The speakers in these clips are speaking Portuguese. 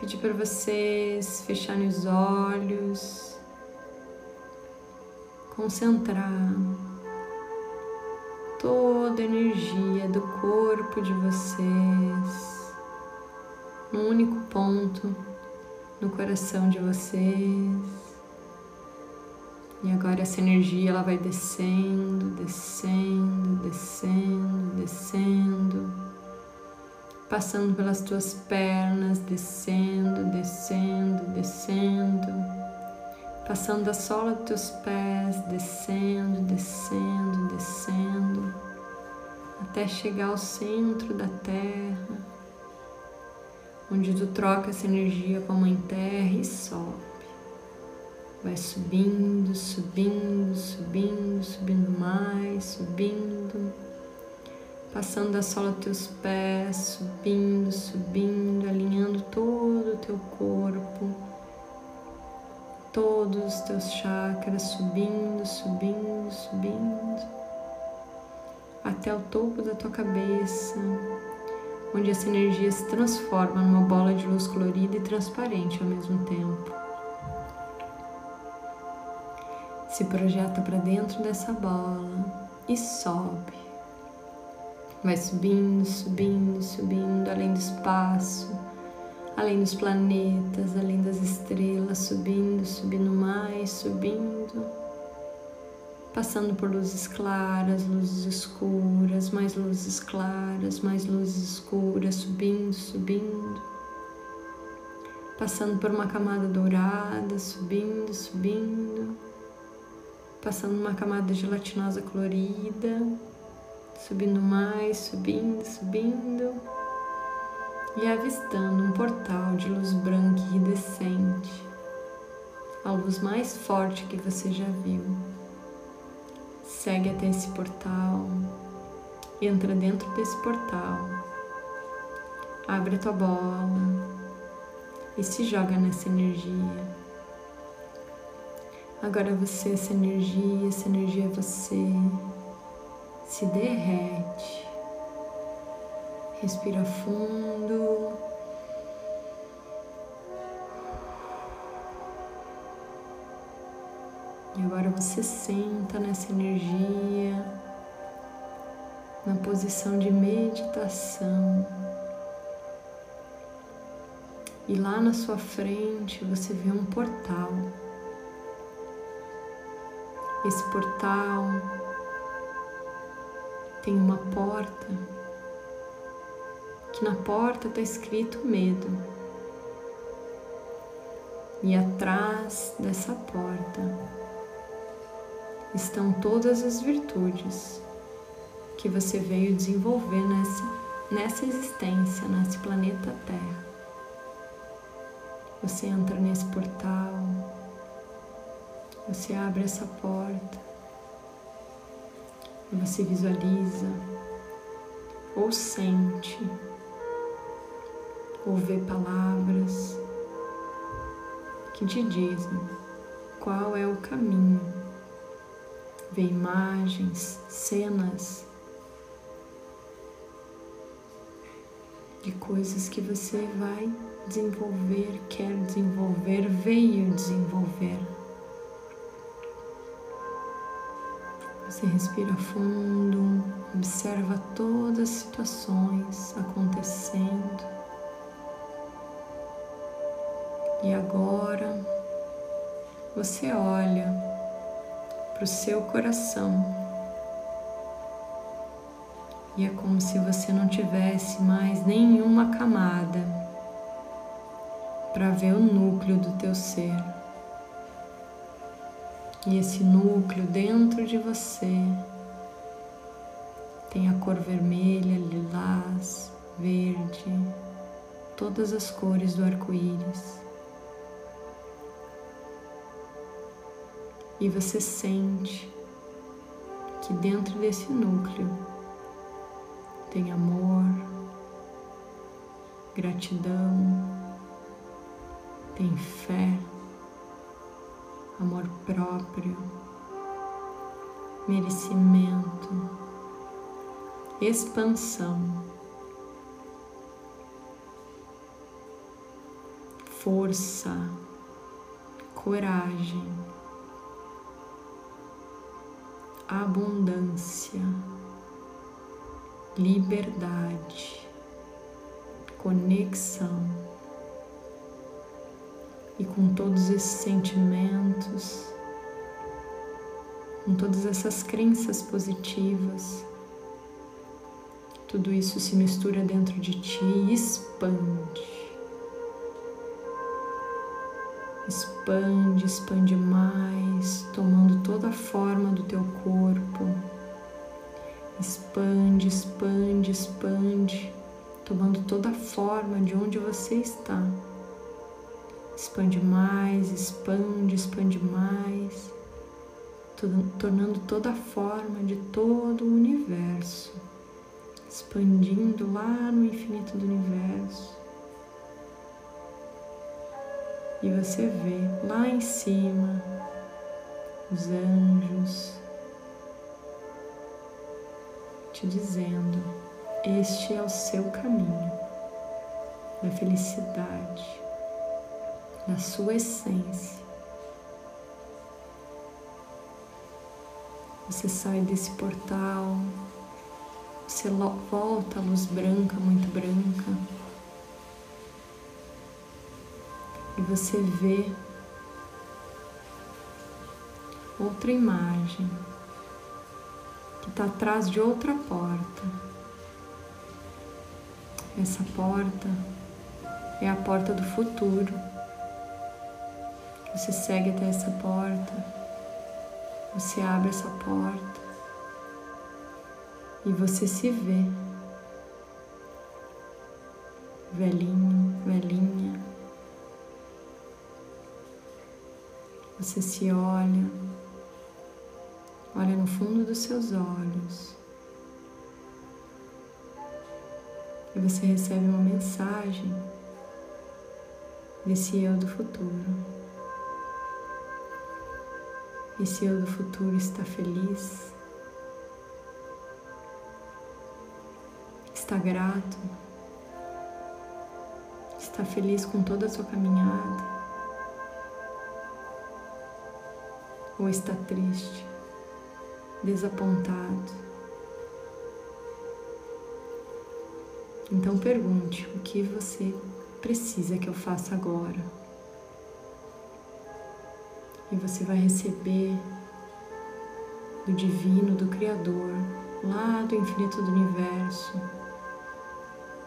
pedir para vocês fecharem os olhos, concentrar toda a energia do corpo de vocês num único ponto no coração de vocês. E agora essa energia ela vai descendo, descendo, descendo, descendo, passando pelas tuas pernas, descendo, descendo, descendo, passando da sola dos teus pés, descendo, descendo, descendo, até chegar ao centro da terra, onde tu troca essa energia com a Mãe Terra e sobe. Vai subindo, subindo, subindo, subindo mais, subindo, passando da sola dos teus pés, subindo, subindo, alinhando todo o teu corpo, todos os teus chakras, subindo, subindo, subindo, até o topo da tua cabeça, onde essa energia se transforma numa bola de luz colorida e transparente ao mesmo tempo. se projeta para dentro dessa bola e sobe. Vai subindo, subindo, subindo, além do espaço, além dos planetas, além das estrelas, subindo, subindo mais, subindo, passando por luzes claras, luzes escuras, mais luzes claras, mais luzes escuras, subindo, subindo, passando por uma camada dourada, subindo, subindo. Passando uma camada gelatinosa colorida, subindo mais, subindo, subindo e avistando um portal de luz branca e iridescente, a luz mais forte que você já viu. Segue até esse portal, entra dentro desse portal, abre a tua bola e se joga nessa energia. Agora você, essa energia, essa energia é você se derrete. Respira fundo. E agora você senta nessa energia, na posição de meditação. E lá na sua frente você vê um portal esse portal tem uma porta que na porta está escrito medo. E atrás dessa porta estão todas as virtudes que você veio desenvolver nessa, nessa existência, nesse planeta Terra. Você entra nesse portal você abre essa porta e você visualiza ou sente ou vê palavras que te dizem qual é o caminho. Vê imagens, cenas de coisas que você vai desenvolver, quer desenvolver, veio desenvolver. Você respira fundo, observa todas as situações acontecendo. E agora você olha para o seu coração e é como se você não tivesse mais nenhuma camada para ver o núcleo do teu ser. E esse núcleo dentro de você tem a cor vermelha, lilás, verde, todas as cores do arco-íris. E você sente que dentro desse núcleo tem amor, gratidão, tem fé amor próprio, merecimento, expansão. força, coragem, abundância, liberdade, conexão. E com todos esses sentimentos, com todas essas crenças positivas, tudo isso se mistura dentro de ti e expande. Expande, expande mais, tomando toda a forma do teu corpo. Expande, expande, expande, tomando toda a forma de onde você está. Expande mais, expande, expande mais, tornando toda a forma de todo o universo expandindo lá no infinito do universo. E você vê lá em cima os anjos te dizendo: Este é o seu caminho da felicidade, da sua essência. Você sai desse portal você volta a luz branca, muito branca. E você vê outra imagem que está atrás de outra porta. Essa porta é a porta do futuro. Você segue até essa porta, você abre essa porta. E você se vê. Velhinho, velhinha. Você se olha, olha no fundo dos seus olhos. E você recebe uma mensagem desse eu do futuro. Esse eu do futuro está feliz está grato, está feliz com toda a sua caminhada, ou está triste, desapontado. Então pergunte o que você precisa que eu faça agora. E você vai receber do divino, do Criador, lá do infinito do universo,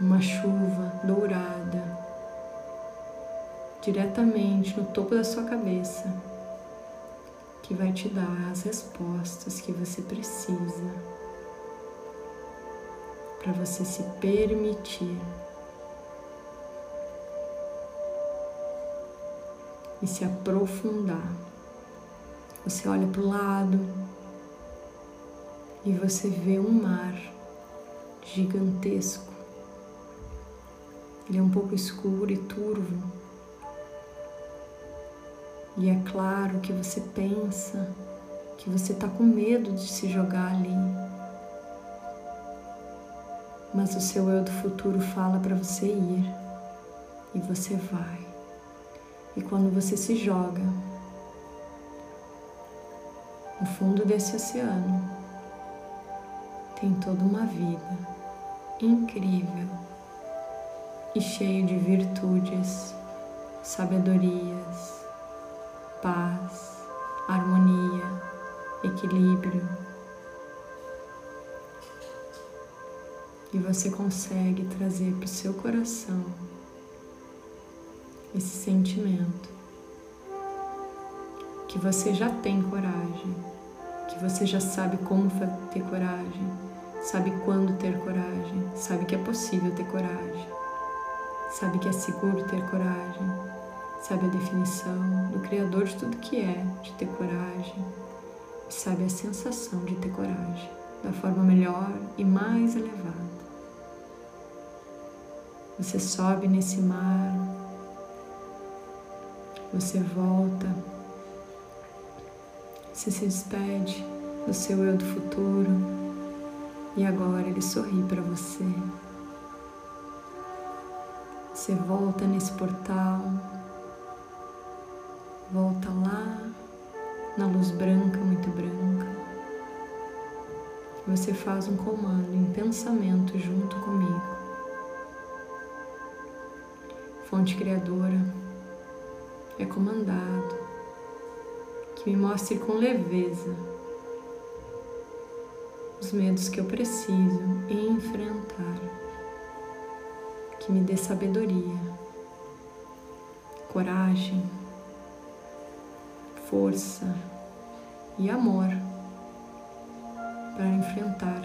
uma chuva dourada diretamente no topo da sua cabeça que vai te dar as respostas que você precisa para você se permitir e se aprofundar. Você olha para o lado e você vê um mar gigantesco ele é um pouco escuro e turvo. E é claro que você pensa que você está com medo de se jogar ali. Mas o seu eu do futuro fala para você ir. E você vai. E quando você se joga no fundo desse oceano, tem toda uma vida incrível e cheio de virtudes, sabedorias, paz, harmonia, equilíbrio. E você consegue trazer para o seu coração esse sentimento que você já tem coragem, que você já sabe como ter coragem, sabe quando ter coragem, sabe que é possível ter coragem sabe que é seguro ter coragem, sabe a definição do Criador de tudo que é, de ter coragem, sabe a sensação de ter coragem, da forma melhor e mais elevada. Você sobe nesse mar, você volta, você se despede do seu eu do futuro e agora ele sorri para você. Você volta nesse portal Volta lá na luz branca, muito branca. Você faz um comando em pensamento junto comigo. Fonte Criadora, é comandado que me mostre com leveza os medos que eu preciso enfrentar, que me dê sabedoria, coragem, força e amor para enfrentar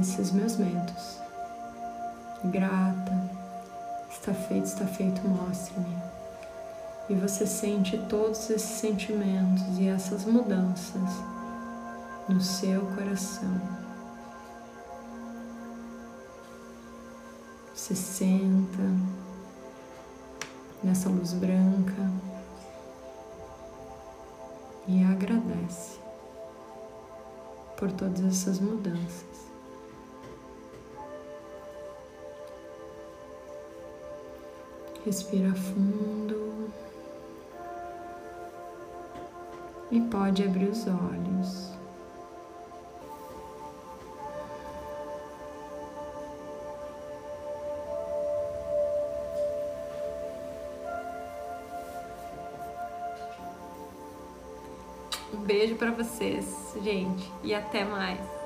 esses meus medos. Grata, está feito, está feito, mostre-me. E você sente todos esses sentimentos e essas mudanças no seu coração. Você senta nessa luz branca e agradece por todas essas mudanças. Respira fundo e pode abrir os olhos. Um beijo para vocês, gente, e até mais.